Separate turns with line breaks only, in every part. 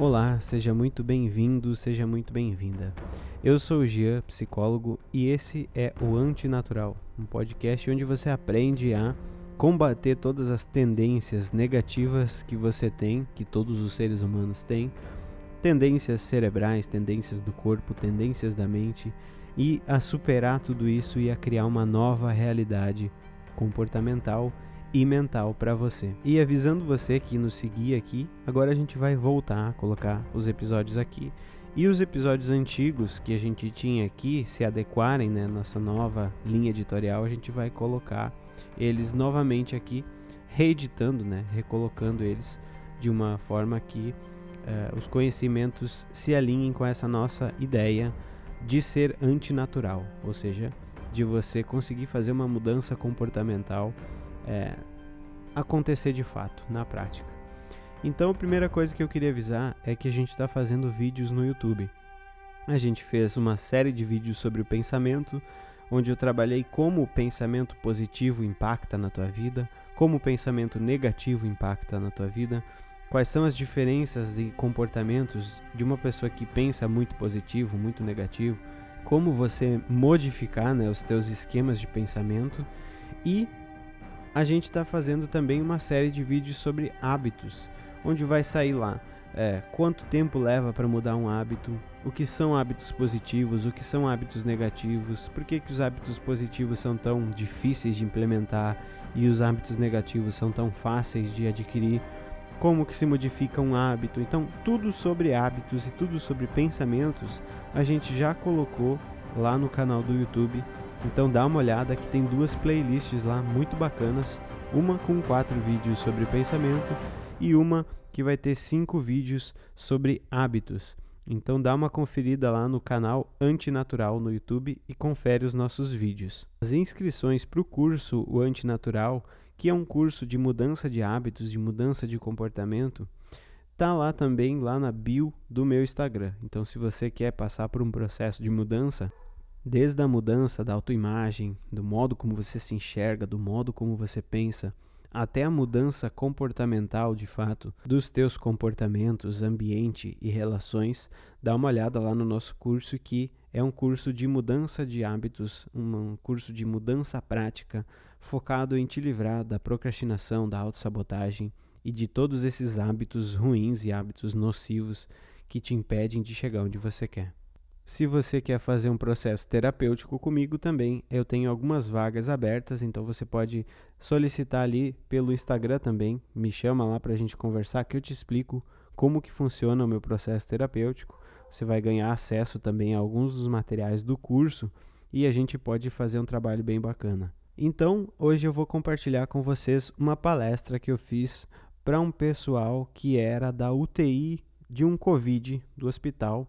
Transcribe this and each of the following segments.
Olá, seja muito bem-vindo, seja muito bem-vinda. Eu sou o Gian, psicólogo, e esse é o Antinatural, um podcast onde você aprende a combater todas as tendências negativas que você tem, que todos os seres humanos têm, tendências cerebrais, tendências do corpo, tendências da mente, e a superar tudo isso e a criar uma nova realidade comportamental e mental para você. E avisando você que nos seguir aqui, agora a gente vai voltar a colocar os episódios aqui. E os episódios antigos que a gente tinha aqui se adequarem, né, nossa nova linha editorial, a gente vai colocar eles novamente aqui, reeditando, né, recolocando eles de uma forma que uh, os conhecimentos se alinhem com essa nossa ideia de ser antinatural, ou seja, de você conseguir fazer uma mudança comportamental é, acontecer de fato, na prática. Então, a primeira coisa que eu queria avisar é que a gente está fazendo vídeos no YouTube. A gente fez uma série de vídeos sobre o pensamento, onde eu trabalhei como o pensamento positivo impacta na tua vida, como o pensamento negativo impacta na tua vida, quais são as diferenças e comportamentos de uma pessoa que pensa muito positivo, muito negativo, como você modificar né, os teus esquemas de pensamento e a gente está fazendo também uma série de vídeos sobre hábitos, onde vai sair lá é, quanto tempo leva para mudar um hábito, o que são hábitos positivos, o que são hábitos negativos, por que, que os hábitos positivos são tão difíceis de implementar e os hábitos negativos são tão fáceis de adquirir, como que se modifica um hábito. Então, tudo sobre hábitos e tudo sobre pensamentos a gente já colocou lá no canal do YouTube então dá uma olhada que tem duas playlists lá muito bacanas, uma com quatro vídeos sobre pensamento e uma que vai ter cinco vídeos sobre hábitos. Então dá uma conferida lá no canal Antinatural no YouTube e confere os nossos vídeos. As inscrições para o curso O Antinatural, que é um curso de mudança de hábitos, de mudança de comportamento, tá lá também lá na bio do meu Instagram. Então se você quer passar por um processo de mudança, Desde a mudança da autoimagem, do modo como você se enxerga, do modo como você pensa, até a mudança comportamental de fato dos teus comportamentos, ambiente e relações, dá uma olhada lá no nosso curso que é um curso de mudança de hábitos, um curso de mudança prática focado em te livrar da procrastinação, da autossabotagem e de todos esses hábitos ruins e hábitos nocivos que te impedem de chegar onde você quer. Se você quer fazer um processo terapêutico comigo também, eu tenho algumas vagas abertas, então você pode solicitar ali pelo Instagram também. Me chama lá para a gente conversar que eu te explico como que funciona o meu processo terapêutico. Você vai ganhar acesso também a alguns dos materiais do curso e a gente pode fazer um trabalho bem bacana. Então, hoje eu vou compartilhar com vocês uma palestra que eu fiz para um pessoal que era da UTI de um Covid do hospital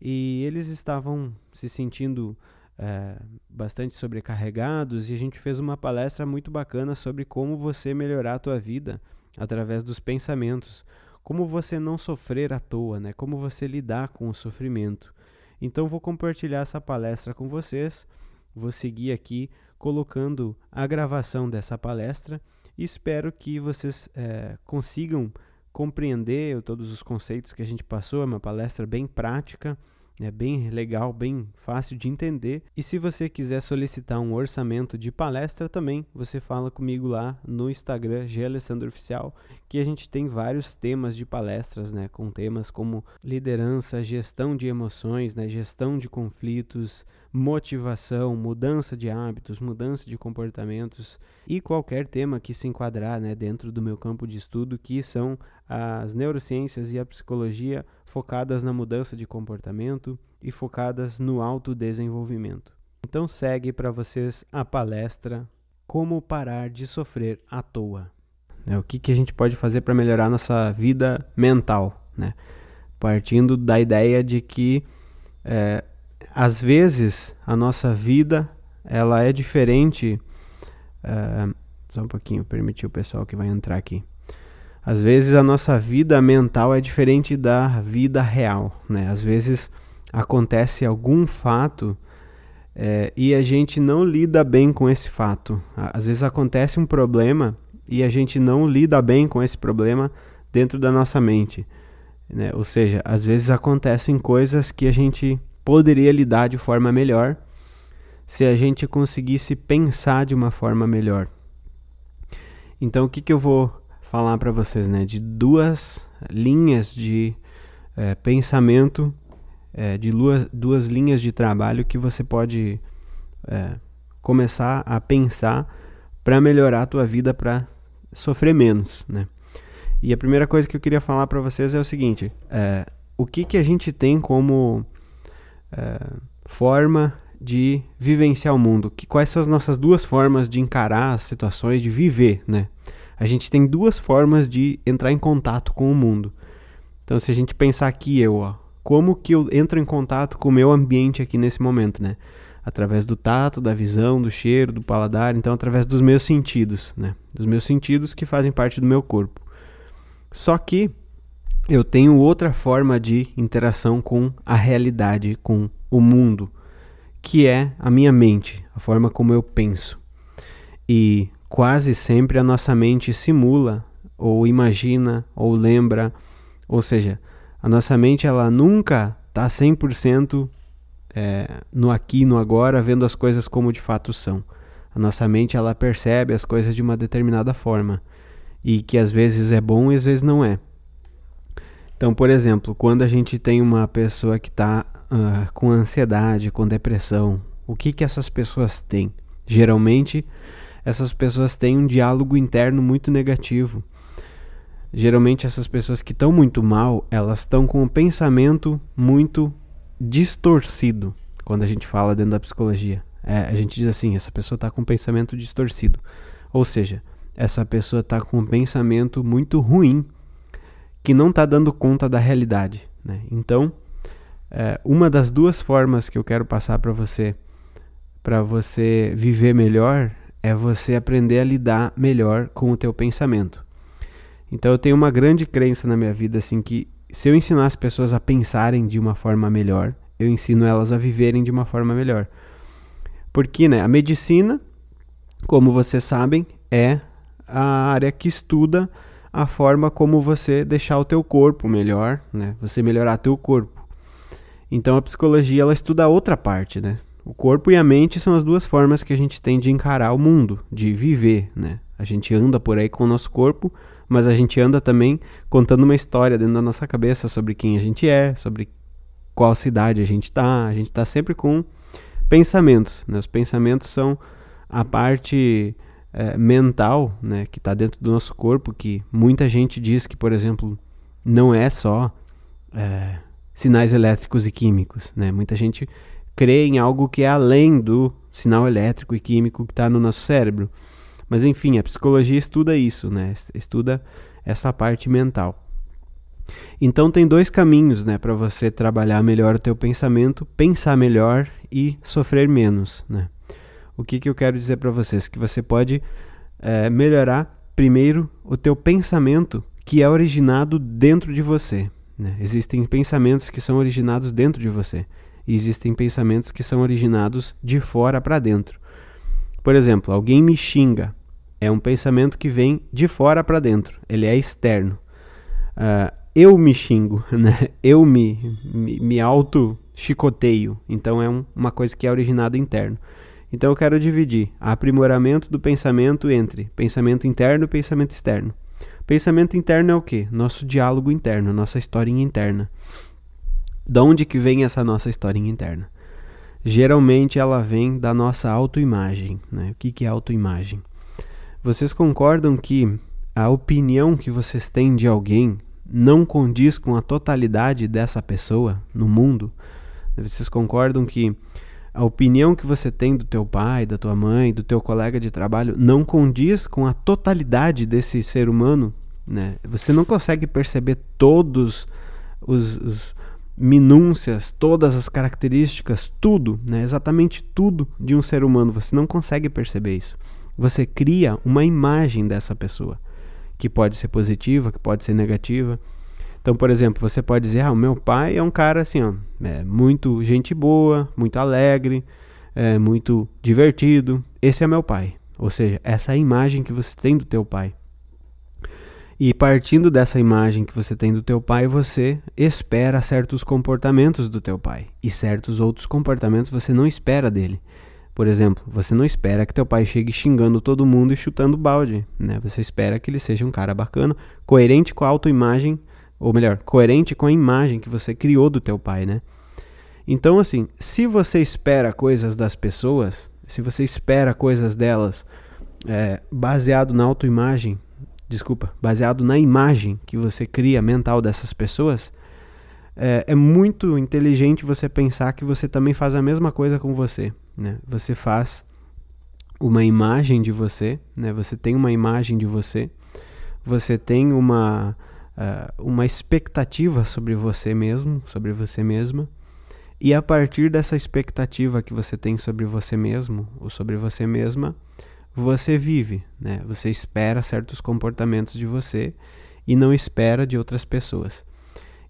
e eles estavam se sentindo é, bastante sobrecarregados e a gente fez uma palestra muito bacana sobre como você melhorar a tua vida através dos pensamentos, como você não sofrer à toa, né? Como você lidar com o sofrimento. Então vou compartilhar essa palestra com vocês. Vou seguir aqui colocando a gravação dessa palestra e espero que vocês é, consigam compreender todos os conceitos que a gente passou. É uma palestra bem prática, é bem legal, bem fácil de entender. E se você quiser solicitar um orçamento de palestra também, você fala comigo lá no Instagram, Oficial, que a gente tem vários temas de palestras, né, com temas como liderança, gestão de emoções, né, gestão de conflitos, motivação, mudança de hábitos, mudança de comportamentos e qualquer tema que se enquadrar né, dentro do meu campo de estudo, que são as neurociências e a psicologia focadas na mudança de comportamento e focadas no autodesenvolvimento. Então segue para vocês a palestra Como parar de sofrer à toa. É, o que, que a gente pode fazer para melhorar nossa vida mental, né? Partindo da ideia de que é, às vezes a nossa vida ela é diferente. Uh, só um pouquinho, permitir o pessoal que vai entrar aqui. Às vezes a nossa vida mental é diferente da vida real, né? Às vezes acontece algum fato é, e a gente não lida bem com esse fato. Às vezes acontece um problema e a gente não lida bem com esse problema dentro da nossa mente. Né? Ou seja, às vezes acontecem coisas que a gente poderia lidar de forma melhor se a gente conseguisse pensar de uma forma melhor. Então, o que, que eu vou falar para vocês, né? De duas linhas de é, pensamento, é, de duas, duas linhas de trabalho que você pode é, começar a pensar para melhorar a tua vida, para sofrer menos, né? E a primeira coisa que eu queria falar para vocês é o seguinte: o que, que a gente tem como é, forma de vivenciar o mundo? Que, quais são as nossas duas formas de encarar as situações, de viver, né? A gente tem duas formas de entrar em contato com o mundo. Então, se a gente pensar aqui, eu, ó, como que eu entro em contato com o meu ambiente aqui nesse momento, né? Através do tato, da visão, do cheiro, do paladar, então através dos meus sentidos, né? Dos meus sentidos que fazem parte do meu corpo. Só que eu tenho outra forma de interação com a realidade, com o mundo, que é a minha mente, a forma como eu penso. E quase sempre a nossa mente simula, ou imagina, ou lembra, ou seja, a nossa mente ela nunca está 100% é, no aqui, no agora, vendo as coisas como de fato são. A nossa mente ela percebe as coisas de uma determinada forma e que às vezes é bom e às vezes não é. Então, por exemplo, quando a gente tem uma pessoa que está uh, ah, com ansiedade, com depressão, o que, que essas pessoas têm? Geralmente, essas pessoas têm um diálogo interno muito negativo. Geralmente, essas pessoas que estão muito mal, elas estão com um pensamento muito distorcido. Quando a gente fala dentro da psicologia, é, a gente diz assim: essa pessoa está com um pensamento distorcido. Ou seja, essa pessoa está com um pensamento muito ruim que não está dando conta da realidade. Né? Então, é, uma das duas formas que eu quero passar para você, para você viver melhor, é você aprender a lidar melhor com o teu pensamento. Então, eu tenho uma grande crença na minha vida assim que se eu ensinar as pessoas a pensarem de uma forma melhor, eu ensino elas a viverem de uma forma melhor. Porque, né, a medicina, como vocês sabem, é a área que estuda a forma como você deixar o teu corpo melhor, né? Você melhorar teu corpo. Então a psicologia ela estuda a outra parte, né? O corpo e a mente são as duas formas que a gente tem de encarar o mundo, de viver, né? A gente anda por aí com o nosso corpo, mas a gente anda também contando uma história dentro da nossa cabeça sobre quem a gente é, sobre qual cidade a gente está. A gente está sempre com pensamentos, né? Os pensamentos são a parte é, mental, né, que está dentro do nosso corpo, que muita gente diz que, por exemplo, não é só é, sinais elétricos e químicos, né? Muita gente crê em algo que é além do sinal elétrico e químico que está no nosso cérebro. Mas enfim, a psicologia estuda isso, né? Estuda essa parte mental. Então tem dois caminhos, né, para você trabalhar melhor o teu pensamento, pensar melhor e sofrer menos, né? O que, que eu quero dizer para vocês? Que você pode é, melhorar primeiro o teu pensamento que é originado dentro de você. Né? Existem pensamentos que são originados dentro de você e existem pensamentos que são originados de fora para dentro. Por exemplo, alguém me xinga. É um pensamento que vem de fora para dentro. Ele é externo. Uh, eu me xingo, né? Eu me, me, me auto-chicoteio. Então é um, uma coisa que é originada interno. Então eu quero dividir aprimoramento do pensamento entre pensamento interno e pensamento externo. Pensamento interno é o que? Nosso diálogo interno, nossa historinha interna. De onde que vem essa nossa historinha interna? Geralmente ela vem da nossa autoimagem. Né? O que, que é autoimagem? Vocês concordam que a opinião que vocês têm de alguém não condiz com a totalidade dessa pessoa no mundo? Vocês concordam que a opinião que você tem do teu pai, da tua mãe, do teu colega de trabalho não condiz com a totalidade desse ser humano, né? Você não consegue perceber todos os, os minúcias, todas as características, tudo, né? Exatamente tudo de um ser humano. Você não consegue perceber isso. Você cria uma imagem dessa pessoa, que pode ser positiva, que pode ser negativa. Então, por exemplo, você pode dizer: ah, o meu pai é um cara assim, ó, é muito gente boa, muito alegre, é muito divertido. Esse é meu pai. Ou seja, essa é a imagem que você tem do teu pai. E partindo dessa imagem que você tem do teu pai, você espera certos comportamentos do teu pai e certos outros comportamentos você não espera dele. Por exemplo, você não espera que teu pai chegue xingando todo mundo e chutando balde, né? Você espera que ele seja um cara bacana, coerente com a autoimagem, ou melhor, coerente com a imagem que você criou do teu pai, né? Então, assim, se você espera coisas das pessoas, se você espera coisas delas é, baseado na autoimagem, desculpa, baseado na imagem que você cria mental dessas pessoas, é, é muito inteligente você pensar que você também faz a mesma coisa com você. Né? Você faz uma imagem de você, né? você tem uma imagem de você, você tem uma, uh, uma expectativa sobre você mesmo, sobre você mesma, e a partir dessa expectativa que você tem sobre você mesmo ou sobre você mesma, você vive, né? Você espera certos comportamentos de você e não espera de outras pessoas.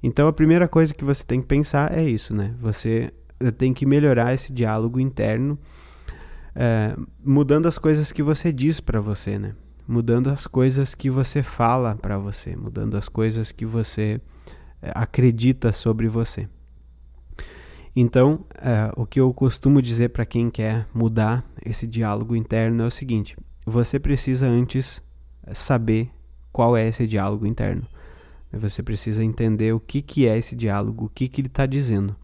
Então a primeira coisa que você tem que pensar é isso, né? Você eh, tem que melhorar esse diálogo interno, é, mudando as coisas que você diz para você, né? Mudando as coisas que você fala para você, mudando as coisas que você é, acredita sobre você. Então, é, o que eu costumo dizer para quem quer mudar esse diálogo interno é o seguinte: você precisa antes saber qual é esse diálogo interno. Você precisa entender o que, que é esse diálogo, o que, que ele está dizendo.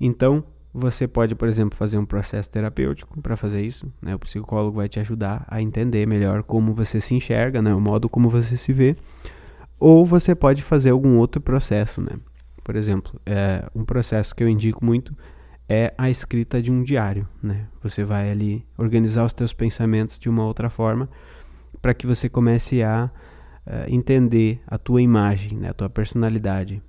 Então, você pode, por exemplo, fazer um processo terapêutico para fazer isso. Né? O psicólogo vai te ajudar a entender melhor como você se enxerga, né? o modo como você se vê. Ou você pode fazer algum outro processo. Né? Por exemplo, é, um processo que eu indico muito é a escrita de um diário. Né? Você vai ali organizar os teus pensamentos de uma outra forma para que você comece a uh, entender a tua imagem, né, a tua personalidade,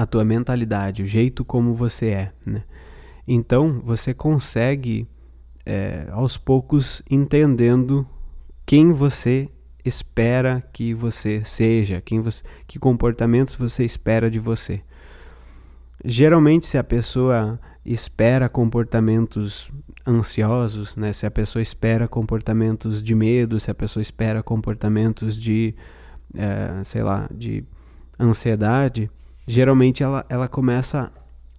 a tua mentalidade, o jeito como você é. Né? Então você consegue é, aos poucos entendendo quem você espera que você seja, quem você, que comportamentos você espera de você. Geralmente, se a pessoa espera comportamentos ansiosos, né? Se a pessoa espera comportamentos de medo, se a pessoa espera comportamentos de, é, sei lá, de ansiedade, geralmente ela, ela começa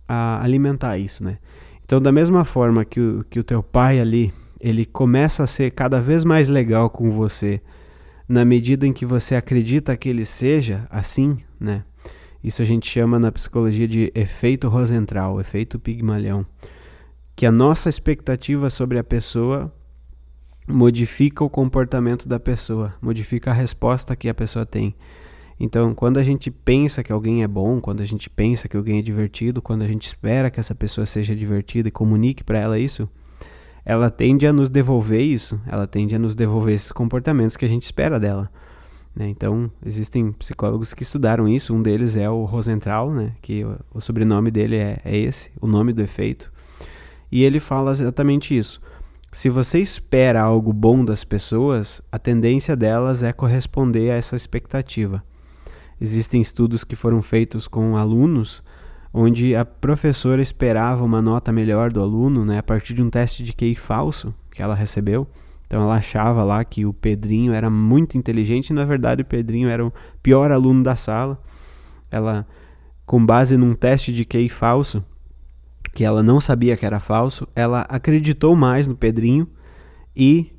a alimentar isso, né? Então, da mesma forma que o, que o teu pai ali, ele começa a ser cada vez mais legal com você, na medida em que você acredita que ele seja assim, né? Isso a gente chama na psicologia de efeito Rosentral, efeito Pigmalion, que a nossa expectativa sobre a pessoa modifica o comportamento da pessoa, modifica a resposta que a pessoa tem. Então, quando a gente pensa que alguém é bom, quando a gente pensa que alguém é divertido, quando a gente espera que essa pessoa seja divertida e comunique para ela isso, ela tende a nos devolver isso, ela tende a nos devolver esses comportamentos que a gente espera dela. Né? Então, existem psicólogos que estudaram isso. Um deles é o Rosenthal, né? que o, o sobrenome dele é, é esse, o nome do efeito. E ele fala exatamente isso. Se você espera algo bom das pessoas, a tendência delas é corresponder a essa expectativa. Existem estudos que foram feitos com alunos onde a professora esperava uma nota melhor do aluno né, a partir de um teste de QI falso que ela recebeu. Então ela achava lá que o Pedrinho era muito inteligente e na verdade o Pedrinho era o pior aluno da sala. Ela, com base num teste de QI falso, que ela não sabia que era falso, ela acreditou mais no Pedrinho e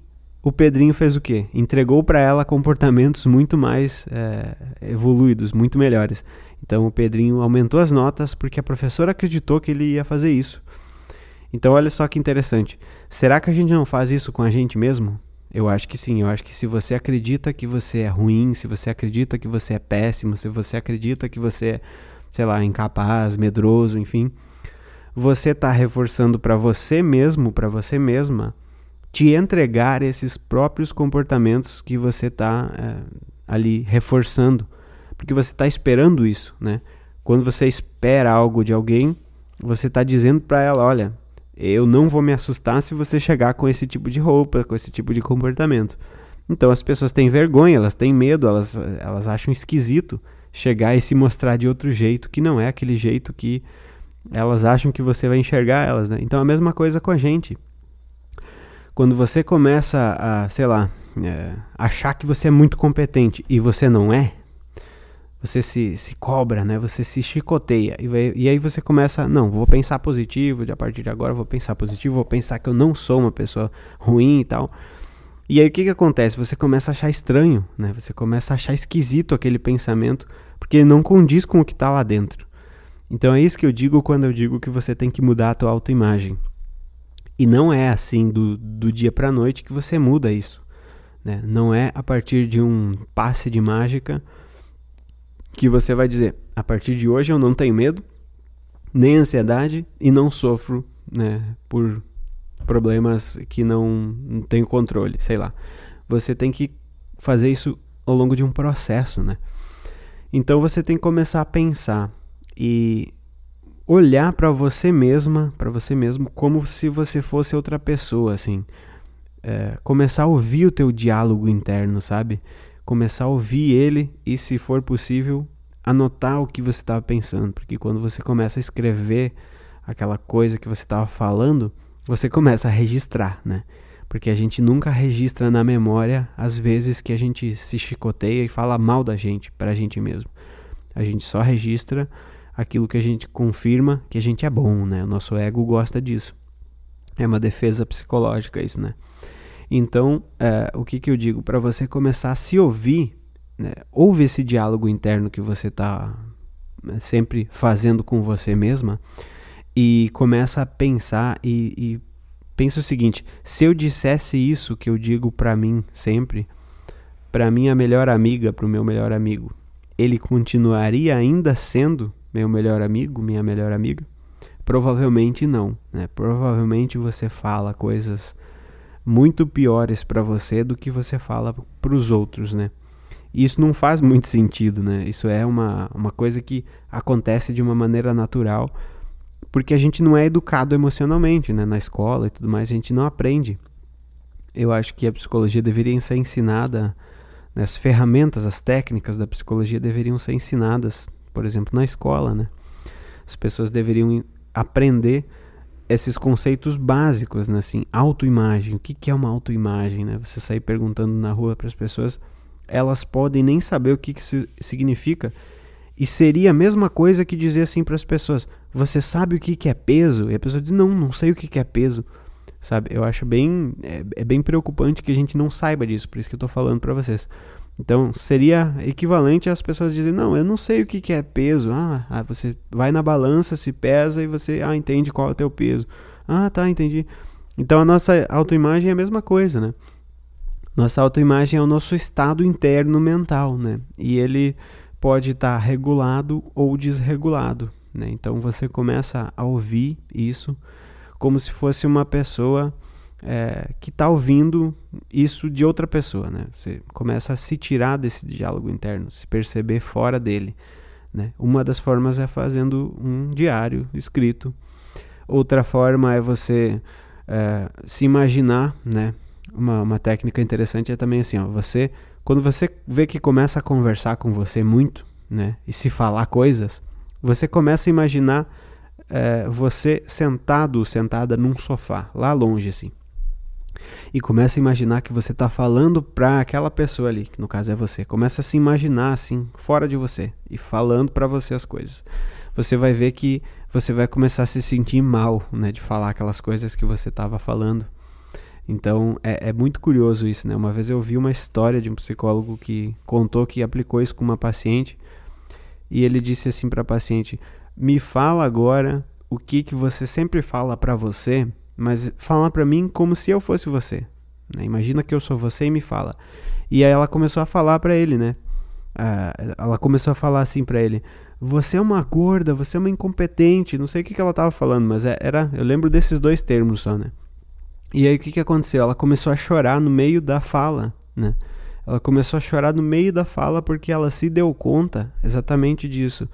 o Pedrinho fez o quê? Entregou para ela comportamentos muito mais é, evoluídos, muito melhores. Então o Pedrinho aumentou as notas porque a professora acreditou que ele ia fazer isso. Então, olha só que interessante. Será que a gente não faz isso com a gente mesmo? Eu acho que sim. Eu acho que se você acredita que você é ruim, se você acredita que você é péssimo, se você acredita que você é, sei lá, incapaz, medroso, enfim, você está reforçando para você mesmo, para você mesma, te entregar esses próprios comportamentos que você está é, ali reforçando, porque você está esperando isso, né? Quando você espera algo de alguém, você está dizendo para ela, olha, eu não vou me assustar se você chegar com esse tipo de roupa, com esse tipo de comportamento. Então as pessoas têm vergonha, elas têm medo, elas, elas acham esquisito chegar e se mostrar de outro jeito que não é aquele jeito que elas acham que você vai enxergar elas, né? Então a mesma coisa com a gente. Quando você começa a, sei lá, é, achar que você é muito competente e você não é, você se, se cobra, né? Você se chicoteia. E, vai, e aí você começa, não, vou pensar positivo, de a partir de agora vou pensar positivo, vou pensar que eu não sou uma pessoa ruim e tal. E aí o que, que acontece? Você começa a achar estranho, né? Você começa a achar esquisito aquele pensamento, porque ele não condiz com o que está lá dentro. Então é isso que eu digo quando eu digo que você tem que mudar a tua autoimagem. E não é assim do, do dia para a noite que você muda isso. Né? Não é a partir de um passe de mágica que você vai dizer: a partir de hoje eu não tenho medo, nem ansiedade e não sofro né, por problemas que não, tenho controle, sei lá. Você tem que fazer isso ao longo de um processo, né? Então você tem que começar a pensar e olhar para você mesma, para você mesmo, como se você fosse outra pessoa, assim. É, começar a ouvir o teu diálogo interno, sabe? começar a ouvir ele e, se for possível, anotar o que você estava pensando, porque quando você começa a escrever aquela coisa que você estava falando, você começa a registrar, né? Porque a gente nunca registra na memória as vezes que a gente se chicoteia e fala mal da gente para a gente mesmo. A gente só registra aquilo que a gente confirma que a gente é bom, né? O nosso ego gosta disso. É uma defesa psicológica isso, né? Então, é, o que, que eu digo? Para você começar a se ouvir, né, ouve esse diálogo interno que você está né, sempre fazendo com você mesma e começa a pensar e, e pensa o seguinte: se eu dissesse isso que eu digo para mim sempre, para minha melhor amiga, para o meu melhor amigo, ele continuaria ainda sendo meu melhor amigo, minha melhor amiga? Provavelmente não, né? Provavelmente você fala coisas muito piores para você do que você fala para os outros, né? E isso não faz muito sentido, né? Isso é uma, uma coisa que acontece de uma maneira natural, porque a gente não é educado emocionalmente, né? Na escola e tudo mais, a gente não aprende. Eu acho que a psicologia deveria ser ensinada, né? as ferramentas, as técnicas da psicologia deveriam ser ensinadas, por exemplo, na escola, né? As pessoas deveriam aprender esses conceitos básicos, né? Assim, autoimagem. O que, que é uma autoimagem, né? Você sair perguntando na rua para as pessoas, elas podem nem saber o que, que isso significa. E seria a mesma coisa que dizer assim para as pessoas: Você sabe o que, que é peso? E a pessoa diz: Não, não sei o que, que é peso. Sabe? Eu acho bem. É, é bem preocupante que a gente não saiba disso, por isso que eu estou falando para vocês. Então, seria equivalente às pessoas dizerem: Não, eu não sei o que, é peso. Ah, ah, você vai na balança, se pesa e você ah, entende qual é o teu peso. Ah, tá, entendi. Então, a nossa autoimagem é a mesma coisa, né? Nossa autoimagem é o nosso estado interno mental, né? E ele pode estar tá regulado ou desregulado, né? Então, você começa a ouvir isso como se fosse uma pessoa é, que está ouvindo isso de outra pessoa, né? Você começa a se tirar desse diálogo interno, se perceber fora dele, né? Uma das formas é fazendo um diário escrito. Outra forma é você é, se imaginar, né? Uma, uma técnica interessante é também assim, ó, você quando você vê que começa a conversar com você muito, né? E se falar coisas, você começa a imaginar é, você sentado, sentada num sofá, lá longe assim e começa a imaginar que você está falando para aquela pessoa ali, que no caso é você. Começa a se imaginar assim, fora de você e falando para você as coisas. Você vai ver que você vai começar a se sentir mal, né, de falar aquelas coisas que você estava falando. Então é, é, muito curioso isso, né? Uma vez eu vi uma história de um psicólogo que contou que aplicou isso com uma paciente e ele disse assim para a paciente: "Me fala agora o que que você sempre fala para você mas fala para mim como se eu fosse você. Né? Imagina que eu sou você e me fala. E aí ela começou a falar para ele, né? Ah, ela começou a falar assim para ele: Você é uma gorda, você é uma incompetente. Não sei o que, que ela tava falando, mas é, era. Eu lembro desses dois termos só, né? E aí o que, que aconteceu? Ela começou a chorar no meio da fala, né? Ela começou a chorar no meio da fala porque ela se deu conta exatamente disso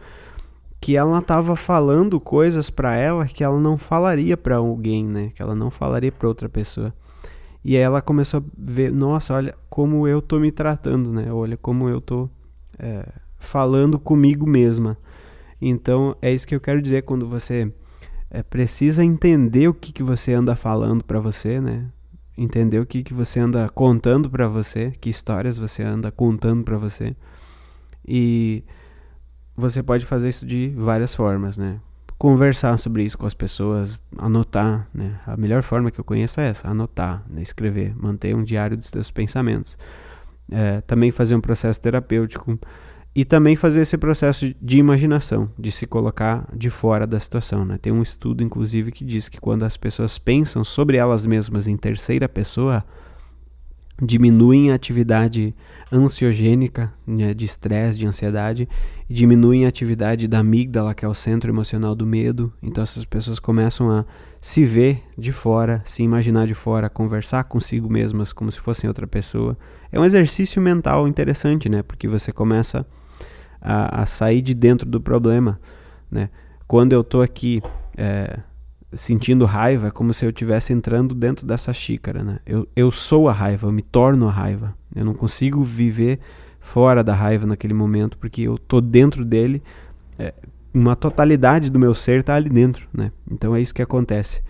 que ela estava falando coisas para ela que ela não falaria para alguém, né? Que ela não falaria para outra pessoa. E aí ela começou a ver, nossa, olha como eu tô me tratando, né? Olha como eu tô é, falando comigo mesma. Então é isso que eu quero dizer quando você é, precisa entender o que, que você anda falando para você, né? entender o que, que você anda contando para você, que histórias você anda contando para você. E você pode fazer isso de várias formas, né? Conversar sobre isso com as pessoas, anotar, né? A melhor forma que eu conheço é essa, anotar, né? escrever, manter um diário dos seus pensamentos. É, também fazer um processo terapêutico e também fazer esse processo de imaginação, de se colocar de fora da situação. Né? Tem um estudo, inclusive, que diz que quando as pessoas pensam sobre elas mesmas em terceira pessoa, diminuem a atividade ansiogênica, né, de estresse, de ansiedade, diminuem a atividade da amígdala, que é o centro emocional do medo. Então essas pessoas começam a se ver de fora, se imaginar de fora, conversar consigo mesmas como se fossem outra pessoa. É um exercício mental interessante, né? Porque você começa a, a sair de dentro do problema, né? Quando eu estou aqui é, sentindo raiva, é como se eu estivesse entrando dentro dessa xícara, né? Eu, eu sou a raiva, eu me torno a raiva. Eu não consigo viver fora da raiva naquele momento, porque eu tô dentro dele, é, uma totalidade do meu ser está ali dentro, né? Então é isso que acontece.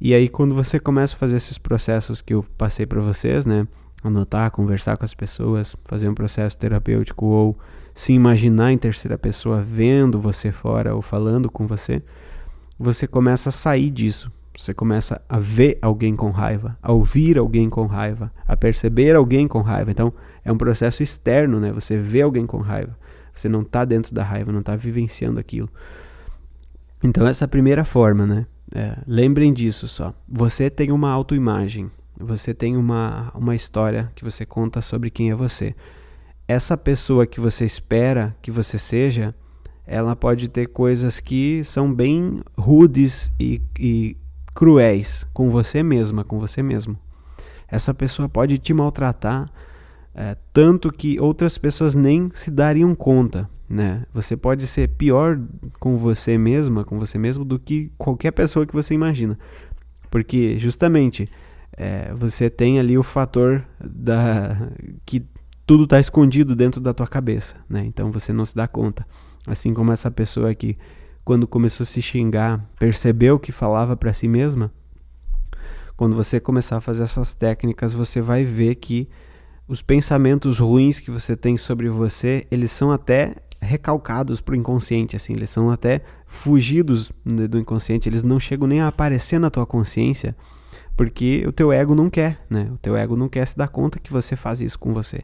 E aí quando você começa a fazer esses processos que eu passei para vocês, né? Anotar, conversar com as pessoas, fazer um processo terapêutico ou se imaginar em terceira pessoa vendo você fora ou falando com você, você começa a sair disso. Você começa a ver alguém com raiva, a ouvir alguém com raiva, a perceber alguém com raiva. Então, é um processo externo, né? Você vê alguém com raiva. Você não está dentro da raiva, não está vivenciando aquilo. Então, essa é a primeira forma, né? É, lembrem disso só. Você tem uma autoimagem. Você tem uma, uma história que você conta sobre quem é você. Essa pessoa que você espera que você seja ela pode ter coisas que são bem rudes e, e cruéis com você mesma, com você mesmo. Essa pessoa pode te maltratar é, tanto que outras pessoas nem se dariam conta. Né? Você pode ser pior com você mesma, com você mesmo, do que qualquer pessoa que você imagina. Porque justamente é, você tem ali o fator da que tudo está escondido dentro da tua cabeça, né? Então você não se dá conta. Assim como essa pessoa que, quando começou a se xingar, percebeu que falava para si mesma. Quando você começar a fazer essas técnicas, você vai ver que os pensamentos ruins que você tem sobre você, eles são até recalcados para o inconsciente, assim, eles são até fugidos do inconsciente, eles não chegam nem a aparecer na tua consciência, porque o teu ego não quer, né? O teu ego não quer se dar conta que você faz isso com você.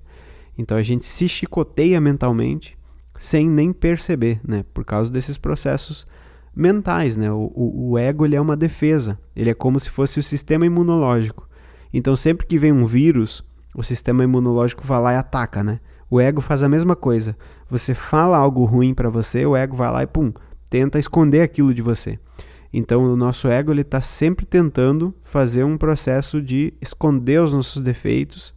Então a gente se chicoteia mentalmente sem nem perceber, né? Por causa desses processos mentais, né? O, o, o, ego ele é uma defesa, ele é como se fosse o sistema imunológico. Então sempre que vem um vírus, o sistema imunológico vai lá e ataca, né? O ego faz a mesma coisa. Você fala algo ruim para você, o ego vai lá e pum, tenta esconder aquilo de você. Então o nosso ego ele está sempre tentando fazer um processo de esconder os nossos defeitos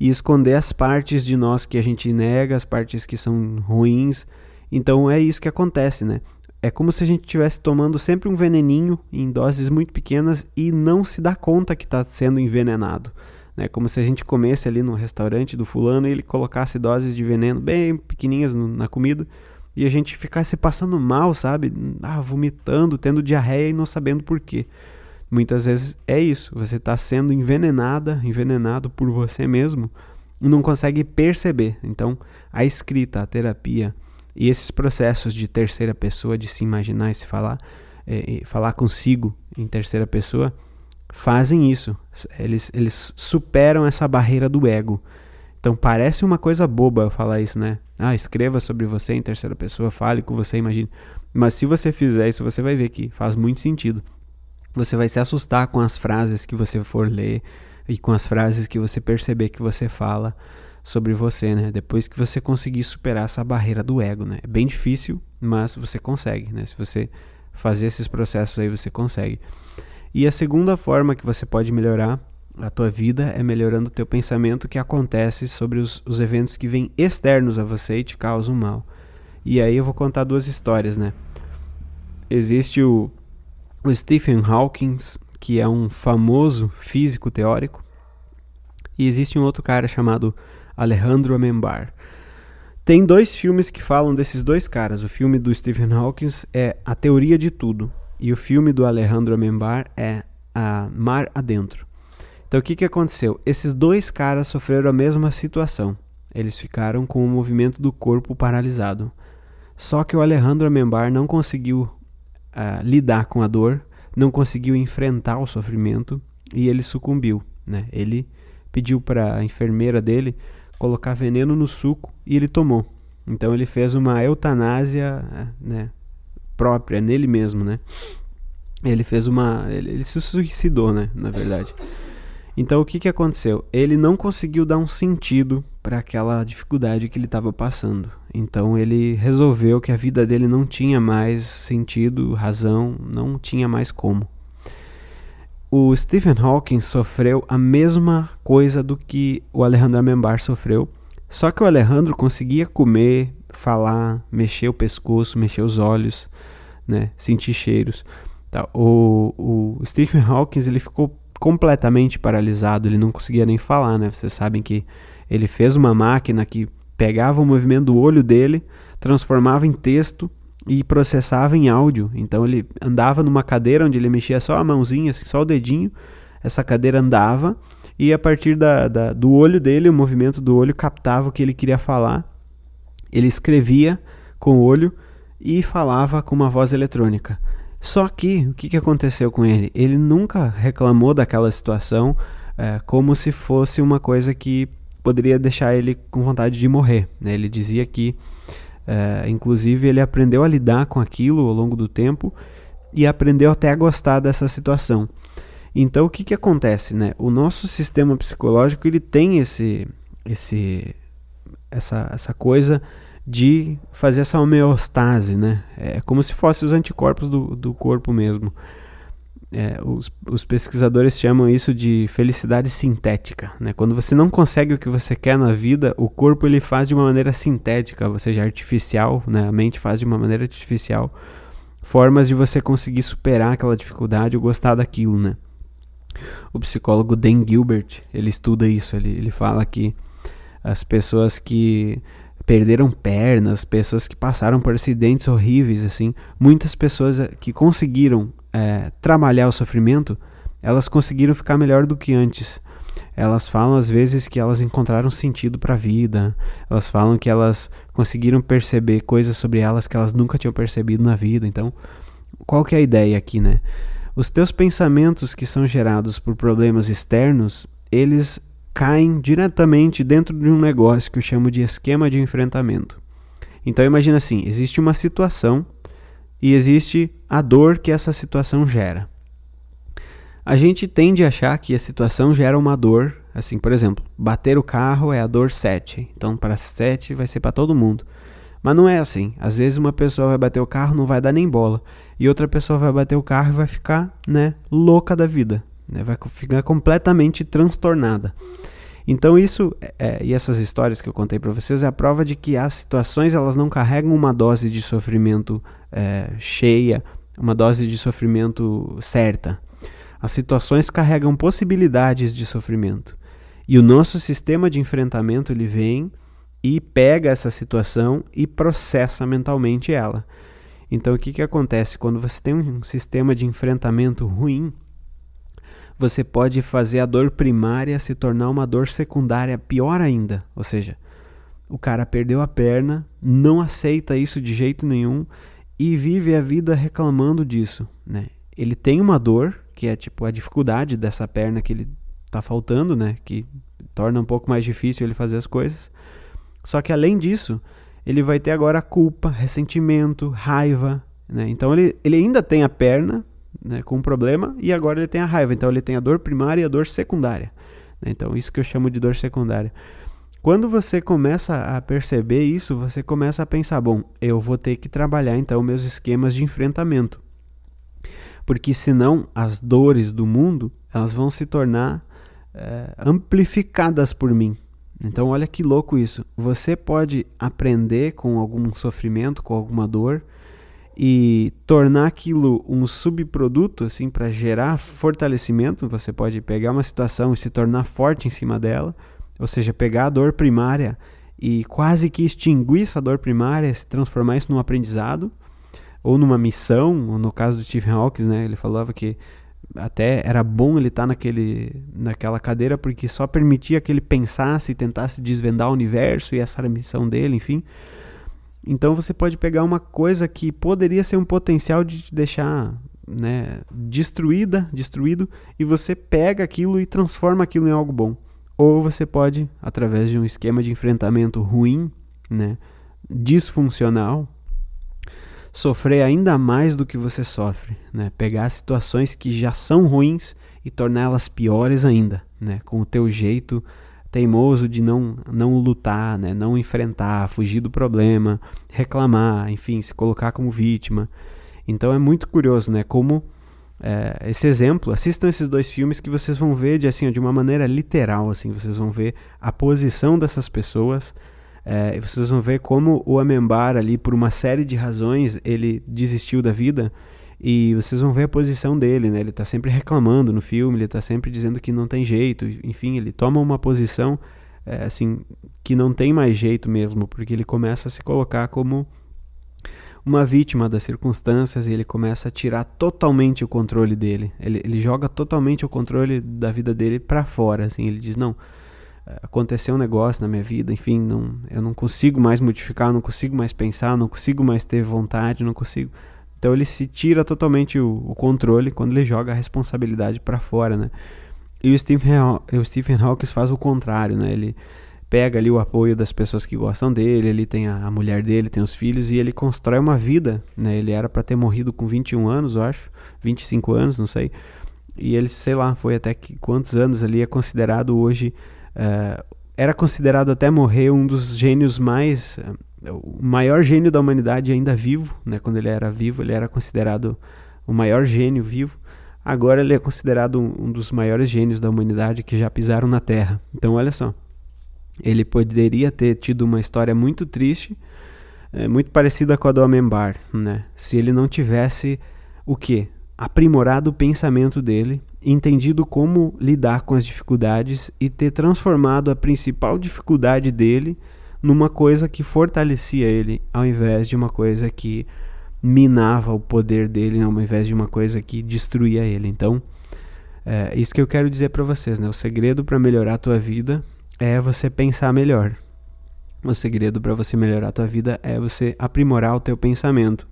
e esconder as partes de nós que a gente nega, as partes que são ruins. Então é isso que acontece, né? É como se a gente estivesse tomando sempre um veneninho em doses muito pequenas e não se dá conta que está sendo envenenado. É como se a gente comesse ali no restaurante do fulano e ele colocasse doses de veneno bem pequenininhas na comida e a gente ficasse passando mal, sabe? Ah, vomitando, tendo diarreia e não sabendo por quê. Muitas vezes é isso, você está sendo envenenada, envenenado por você mesmo e não consegue perceber. Então, a escrita, a terapia e esses processos de terceira pessoa, de se imaginar e se falar, é, falar consigo em terceira pessoa, fazem isso. Eles, eles superam essa barreira do ego. Então parece uma coisa boba falar isso, né? Ah, escreva sobre você em terceira pessoa, fale com você, imagine. Mas se você fizer isso, você vai ver que faz muito sentido. Você vai se assustar com as frases que você for ler e com as frases que você perceber que você fala sobre você, né? Depois que você conseguir superar essa barreira do ego, né? É bem difícil, mas você consegue, né? Se você fazer esses processos aí, você consegue. E a segunda forma que você pode melhorar a tua vida é melhorando o teu pensamento que acontece sobre os, os eventos que vêm externos a você e te causam mal. E aí eu vou contar duas histórias, né? Existe o o Stephen Hawking, que é um famoso físico teórico, e existe um outro cara chamado Alejandro Amenbar. Tem dois filmes que falam desses dois caras. O filme do Stephen Hawking é A Teoria de Tudo e o filme do Alejandro Amenbar é a Mar Adentro. Então o que, que aconteceu? Esses dois caras sofreram a mesma situação. Eles ficaram com o movimento do corpo paralisado. Só que o Alejandro Amembar não conseguiu uh, lidar com a dor, não conseguiu enfrentar o sofrimento e ele sucumbiu. Né? Ele pediu para a enfermeira dele colocar veneno no suco e ele tomou. Então ele fez uma eutanásia né, própria nele mesmo, né? Ele fez uma, ele, ele se suicidou, né? Na verdade. Então o que, que aconteceu? Ele não conseguiu dar um sentido para aquela dificuldade que ele estava passando. Então ele resolveu que a vida dele não tinha mais sentido, razão, não tinha mais como. O Stephen Hawking sofreu a mesma coisa do que o Alejandro Membar sofreu, só que o Alejandro conseguia comer, falar, mexer o pescoço, mexer os olhos, né, sentir cheiros. Tá, o, o Stephen Hawking ele ficou completamente paralisado, ele não conseguia nem falar, né? Vocês sabem que ele fez uma máquina que pegava o movimento do olho dele, transformava em texto e processava em áudio. Então ele andava numa cadeira onde ele mexia só a mãozinha, assim, só o dedinho. Essa cadeira andava e a partir da, da, do olho dele, o movimento do olho captava o que ele queria falar. Ele escrevia com o olho e falava com uma voz eletrônica. Só que o que, aconteceu com ele? Ele nunca reclamou daquela situação é, como se fosse uma coisa que poderia deixar ele com vontade de morrer. Né? Ele dizia que, é, inclusive, ele aprendeu a lidar com aquilo ao longo do tempo e aprendeu até a gostar dessa situação. Então, o que, que acontece? Né? O nosso sistema psicológico ele tem esse, esse, essa, essa coisa de fazer essa homeostase, né? É como se fossem os anticorpos do, do corpo mesmo. É, os, os, pesquisadores chamam isso de felicidade sintética. Né? Quando você não consegue o que você quer na vida, o corpo ele faz de uma maneira sintética, ou seja, artificial, né? a mente faz de uma maneira artificial formas de você conseguir superar aquela dificuldade ou gostar daquilo. Né? O psicólogo Dan Gilbert ele estuda isso, ele, ele fala que as pessoas que perderam pernas, pessoas que passaram por acidentes horríveis, assim, muitas pessoas eh, que conseguiram é, trabalhar o sofrimento, elas conseguiram ficar melhor do que antes. Elas falam às vezes que elas encontraram sentido para a vida. Elas falam que elas conseguiram perceber coisas sobre elas que elas nunca tinham percebido na vida. Então, qual que é a ideia aqui, né? Os teus pensamentos que são gerados por problemas externos, eles caem diretamente dentro de um negócio que eu chamo de esquema de enfrentamento. Então imagina assim, existe uma situação e existe a dor que essa situação gera. A gente tende a achar que a situação gera uma dor, assim, por exemplo, bater o carro é a dor 7. Então para 7 vai ser para todo mundo. Mas não é assim. Às vezes uma pessoa vai bater o carro, não vai dar nem bola, e outra pessoa vai bater o carro e vai ficar, né, louca da vida né? vai ficar completamente transtornada. Então isso é, e essas histórias que eu contei para vocês é a prova de que as situações elas não carregam uma dose de sofrimento é, cheia, uma dose de sofrimento certa. As situações carregam possibilidades de sofrimento. E o nosso sistema de enfrentamento ele vem e pega essa situação e processa mentalmente ela. Então o que, que acontece quando você tem um sistema de enfrentamento ruim? Você pode fazer a dor primária se tornar uma dor secundária pior ainda. Ou seja, o cara perdeu a perna, não aceita isso de jeito nenhum e vive a vida reclamando disso. Né? Ele tem uma dor, que é tipo a dificuldade dessa perna que ele está faltando, né? que torna um pouco mais difícil ele fazer as coisas. Só que além disso, ele vai ter agora culpa, ressentimento, raiva. Né? Então ele, ele ainda tem a perna, né, com um problema e agora ele tem a raiva. Então ele tem a dor primária e a dor secundária. Né? Então isso que eu chamo de dor secundária. Quando você começa a perceber isso, você começa a pensar: bom, eu vou ter que trabalhar então meus esquemas de enfrentamento. Porque senão as dores do mundo elas vão se tornar é, amplificadas por mim. Então olha que louco isso. Você pode aprender com algum sofrimento, com alguma dor, e tornar aquilo um subproduto assim para gerar fortalecimento, você pode pegar uma situação e se tornar forte em cima dela, ou seja, pegar a dor primária e quase que extinguir essa dor primária, se transformar isso num aprendizado ou numa missão, ou no caso do Stephen Hawking, né, ele falava que até era bom ele estar tá naquele, naquela cadeira porque só permitia que ele pensasse e tentasse desvendar o universo e essa era a missão dele, enfim. Então você pode pegar uma coisa que poderia ser um potencial de te deixar né, destruída, destruído, e você pega aquilo e transforma aquilo em algo bom. Ou você pode, através de um esquema de enfrentamento ruim, né, disfuncional, sofrer ainda mais do que você sofre, né? Pegar situações que já são ruins e torná-las piores ainda, né? Com o teu jeito teimoso de não, não lutar, né? não enfrentar, fugir do problema, reclamar, enfim, se colocar como vítima. Então é muito curioso, né? Como é, esse exemplo, assistam esses dois filmes que vocês vão ver de assim, de uma maneira literal, assim, vocês vão ver a posição dessas pessoas. É, e vocês vão ver como o Amembar ali, por uma série de razões, ele desistiu da vida. E vocês vão ver a posição dele, né? Ele está sempre reclamando no filme, ele está sempre dizendo que não tem jeito. Enfim, ele toma uma posição é, assim que não tem mais jeito mesmo, porque ele começa a se colocar como uma vítima das circunstâncias e ele começa a tirar totalmente o controle dele. Ele, ele joga totalmente o controle da vida dele para fora, assim. Ele diz não, aconteceu um negócio na minha vida, enfim, não, eu não consigo mais modificar, não consigo mais pensar, não consigo mais ter vontade, não consigo então ele se tira totalmente o, o controle quando ele joga a responsabilidade para fora, né? E o Stephen, o Stephen Hawking faz o contrário, né? Ele pega ali o apoio das pessoas que gostam dele, ele tem a, a mulher dele, tem os filhos e ele constrói uma vida, né? Ele era para ter morrido com 21 anos, eu acho, 25 anos, não sei. E ele, sei lá, foi até que quantos anos ali é considerado hoje uh, era considerado até morrer um dos gênios mais o maior gênio da humanidade ainda vivo, né? Quando ele era vivo, ele era considerado o maior gênio vivo. Agora ele é considerado um, um dos maiores gênios da humanidade que já pisaram na Terra. Então, olha só, ele poderia ter tido uma história muito triste, é, muito parecida com a do Amembar, né? Se ele não tivesse o quê? Aprimorado o pensamento dele, entendido como lidar com as dificuldades e ter transformado a principal dificuldade dele numa coisa que fortalecia ele, ao invés de uma coisa que minava o poder dele, ao invés de uma coisa que destruía ele. Então, é isso que eu quero dizer para vocês, né? O segredo para melhorar a tua vida é você pensar melhor. O segredo para você melhorar a tua vida é você aprimorar o teu pensamento.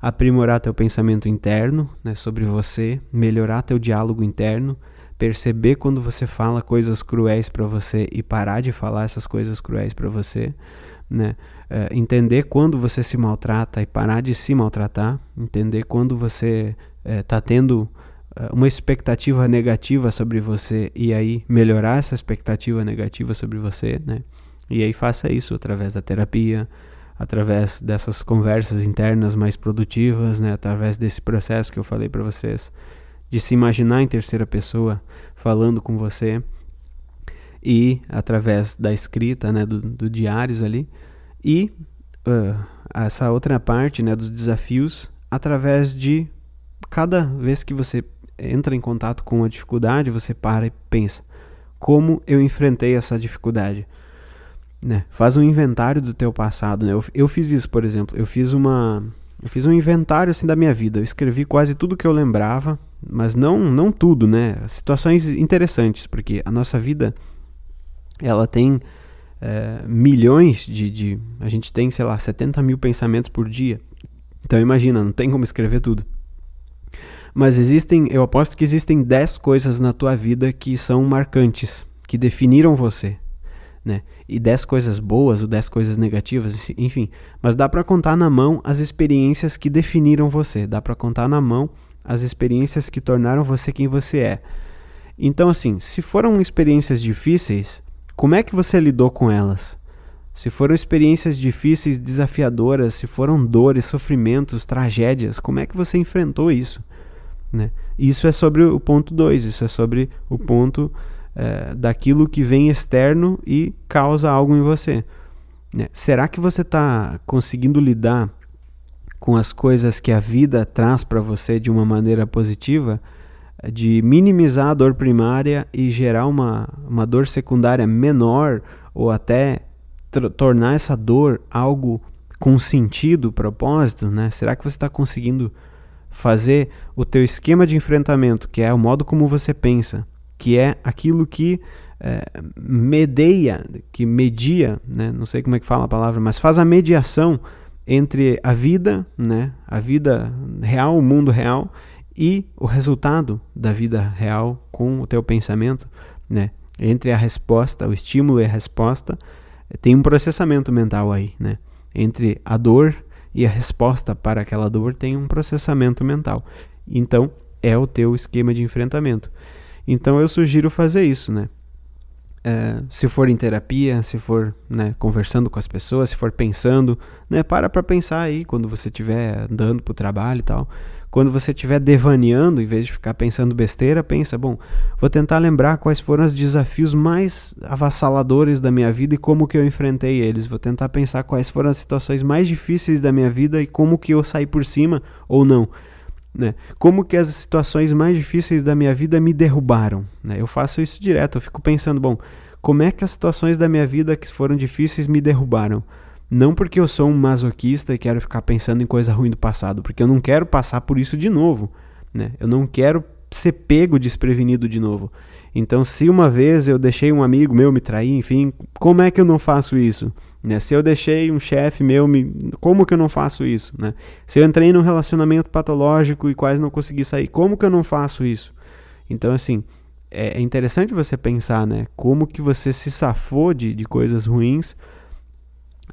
Aprimorar teu pensamento interno, né, sobre você, melhorar teu diálogo interno, perceber quando você fala coisas cruéis para você e parar de falar essas coisas cruéis para você, né? É, entender quando você se maltrata e parar de se maltratar, entender quando você está é, tendo é, uma expectativa negativa sobre você e aí melhorar essa expectativa negativa sobre você, né? E aí faça isso através da terapia, através dessas conversas internas mais produtivas, né? Através desse processo que eu falei para vocês de se imaginar em terceira pessoa falando com você e através da escrita, né, do, do diários ali e uh, essa outra parte, né, dos desafios através de cada vez que você entra em contato com uma dificuldade, você para e pensa como eu enfrentei essa dificuldade. Né? Faz um inventário do teu passado. Né? Eu, eu fiz isso, por exemplo. Eu fiz uma, eu fiz um inventário assim da minha vida. Eu escrevi quase tudo que eu lembrava mas não, não tudo, né? Situações interessantes, porque a nossa vida ela tem é, milhões de, de. A gente tem, sei lá, 70 mil pensamentos por dia. Então imagina, não tem como escrever tudo. Mas existem, eu aposto que existem 10 coisas na tua vida que são marcantes, que definiram você. Né? E 10 coisas boas ou 10 coisas negativas, enfim. Mas dá para contar na mão as experiências que definiram você. Dá para contar na mão as experiências que tornaram você quem você é. Então, assim, se foram experiências difíceis, como é que você lidou com elas? Se foram experiências difíceis, desafiadoras, se foram dores, sofrimentos, tragédias, como é que você enfrentou isso? Né? Isso é sobre o ponto 2, isso é sobre o ponto é, daquilo que vem externo e causa algo em você. Né? Será que você está conseguindo lidar com as coisas que a vida traz para você de uma maneira positiva, de minimizar a dor primária e gerar uma, uma dor secundária menor ou até tornar essa dor algo com sentido, propósito, né? Será que você está conseguindo fazer o teu esquema de enfrentamento, que é o modo como você pensa, que é aquilo que é, medeia, que media, né? não sei como é que fala a palavra, mas faz a mediação entre a vida, né? a vida real, o mundo real, e o resultado da vida real com o teu pensamento, né? entre a resposta, o estímulo e a resposta, tem um processamento mental aí, né? entre a dor e a resposta para aquela dor tem um processamento mental. Então, é o teu esquema de enfrentamento. Então, eu sugiro fazer isso, né? É, se for em terapia, se for né, conversando com as pessoas, se for pensando, né, para para pensar aí quando você estiver andando para o trabalho e tal. Quando você estiver devaneando, em vez de ficar pensando besteira, pensa, bom, vou tentar lembrar quais foram os desafios mais avassaladores da minha vida e como que eu enfrentei eles. Vou tentar pensar quais foram as situações mais difíceis da minha vida e como que eu saí por cima ou não. Né? Como que as situações mais difíceis da minha vida me derrubaram? Né? Eu faço isso direto, eu fico pensando, bom, como é que as situações da minha vida que foram difíceis me derrubaram? Não porque eu sou um masoquista e quero ficar pensando em coisa ruim do passado, porque eu não quero passar por isso de novo. Né? Eu não quero ser pego desprevenido de novo. Então, se uma vez eu deixei um amigo meu me trair, enfim, como é que eu não faço isso? Né? Se eu deixei um chefe meu, me... como que eu não faço isso? Né? Se eu entrei num relacionamento patológico e quase não consegui sair, como que eu não faço isso? Então, assim, é, é interessante você pensar, né? Como que você se safou de, de coisas ruins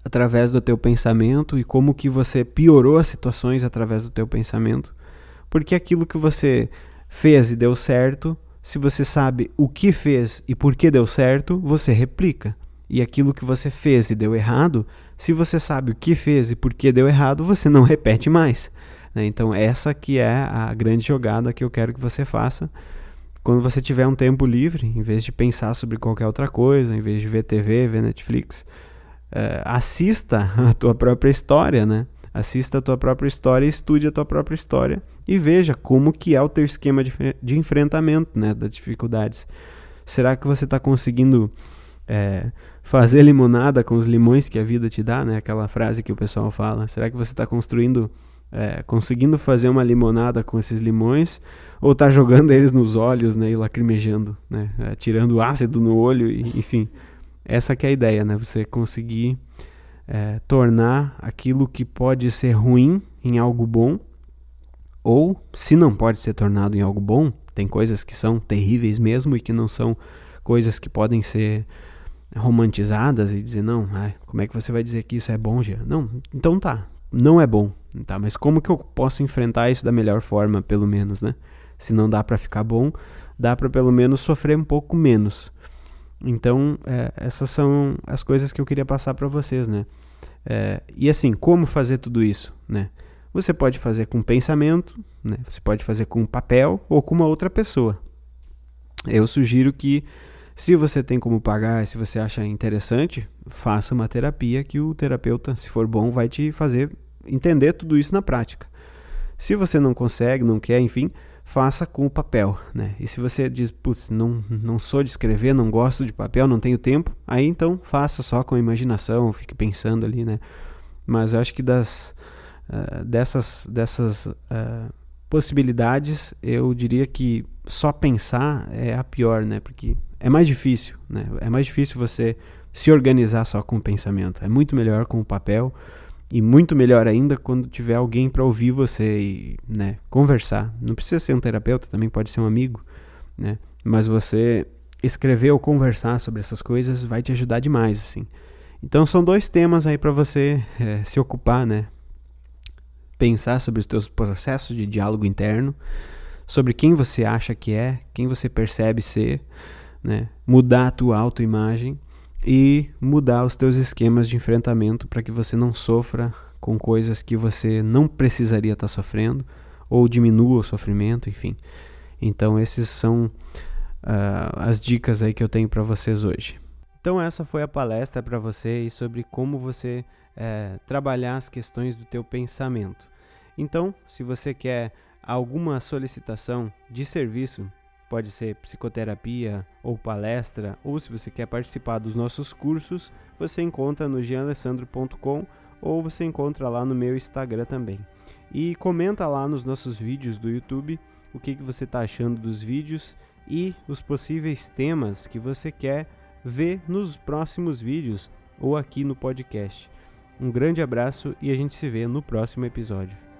através do teu pensamento e como que você piorou as situações através do teu pensamento. Porque aquilo que você fez e deu certo, se você sabe o que fez e por que deu certo, você replica. E aquilo que você fez e deu errado, se você sabe o que fez e por que deu errado, você não repete mais. Né? Então essa que é a grande jogada que eu quero que você faça. Quando você tiver um tempo livre, em vez de pensar sobre qualquer outra coisa, em vez de ver TV, ver Netflix, uh, assista a tua própria história, né? Assista a tua própria história, estude a tua própria história e veja como que é o teu esquema de, de enfrentamento, né, das dificuldades. Será que você está conseguindo é, fazer limonada com os limões que a vida te dá, né? Aquela frase que o pessoal fala. Será que você está construindo, é, conseguindo fazer uma limonada com esses limões ou está jogando eles nos olhos, né, e lacrimejando, né, é, tirando ácido no olho, e, enfim. Essa que é a ideia, né? Você conseguir é, tornar aquilo que pode ser ruim em algo bom, ou se não pode ser tornado em algo bom, tem coisas que são terríveis mesmo e que não são coisas que podem ser romantizadas e dizer, não, como é que você vai dizer que isso é bom, já? Não, então tá, não é bom, tá? Mas como que eu posso enfrentar isso da melhor forma, pelo menos, né? Se não dá para ficar bom, dá para pelo menos sofrer um pouco menos. Então, é, essas são as coisas que eu queria passar para vocês, né? É, e assim, como fazer tudo isso, né? Você pode fazer com pensamento, né? Você pode fazer com papel ou com uma outra pessoa. Eu sugiro que, se você tem como pagar, se você acha interessante, faça uma terapia que o terapeuta, se for bom, vai te fazer entender tudo isso na prática. Se você não consegue, não quer, enfim, faça com o papel, né? E se você diz, putz, não, não sou de escrever, não gosto de papel, não tenho tempo, aí então faça só com a imaginação, fique pensando ali, né? Mas eu acho que das, uh, dessas, dessas uh, possibilidades, eu diria que só pensar é a pior, né? Porque é mais difícil, né? É mais difícil você se organizar só com o pensamento. É muito melhor com o papel e muito melhor ainda quando tiver alguém para ouvir você e né, conversar. Não precisa ser um terapeuta, também pode ser um amigo, né? Mas você escrever ou conversar sobre essas coisas vai te ajudar demais, assim. Então são dois temas aí para você é, se ocupar, né? Pensar sobre os teus processos de diálogo interno, sobre quem você acha que é, quem você percebe ser, né? Mudar a tua autoimagem e mudar os teus esquemas de enfrentamento para que você não sofra com coisas que você não precisaria estar tá sofrendo ou diminua o sofrimento, enfim. Então esses são uh, as dicas aí que eu tenho para vocês hoje. Então essa foi a palestra para vocês sobre como você é, trabalhar as questões do teu pensamento. Então, se você quer alguma solicitação de serviço pode ser psicoterapia ou palestra, ou se você quer participar dos nossos cursos, você encontra no gianalessandro.com ou você encontra lá no meu Instagram também. E comenta lá nos nossos vídeos do YouTube o que, que você está achando dos vídeos e os possíveis temas que você quer ver nos próximos vídeos ou aqui no podcast. Um grande abraço e a gente se vê no próximo episódio.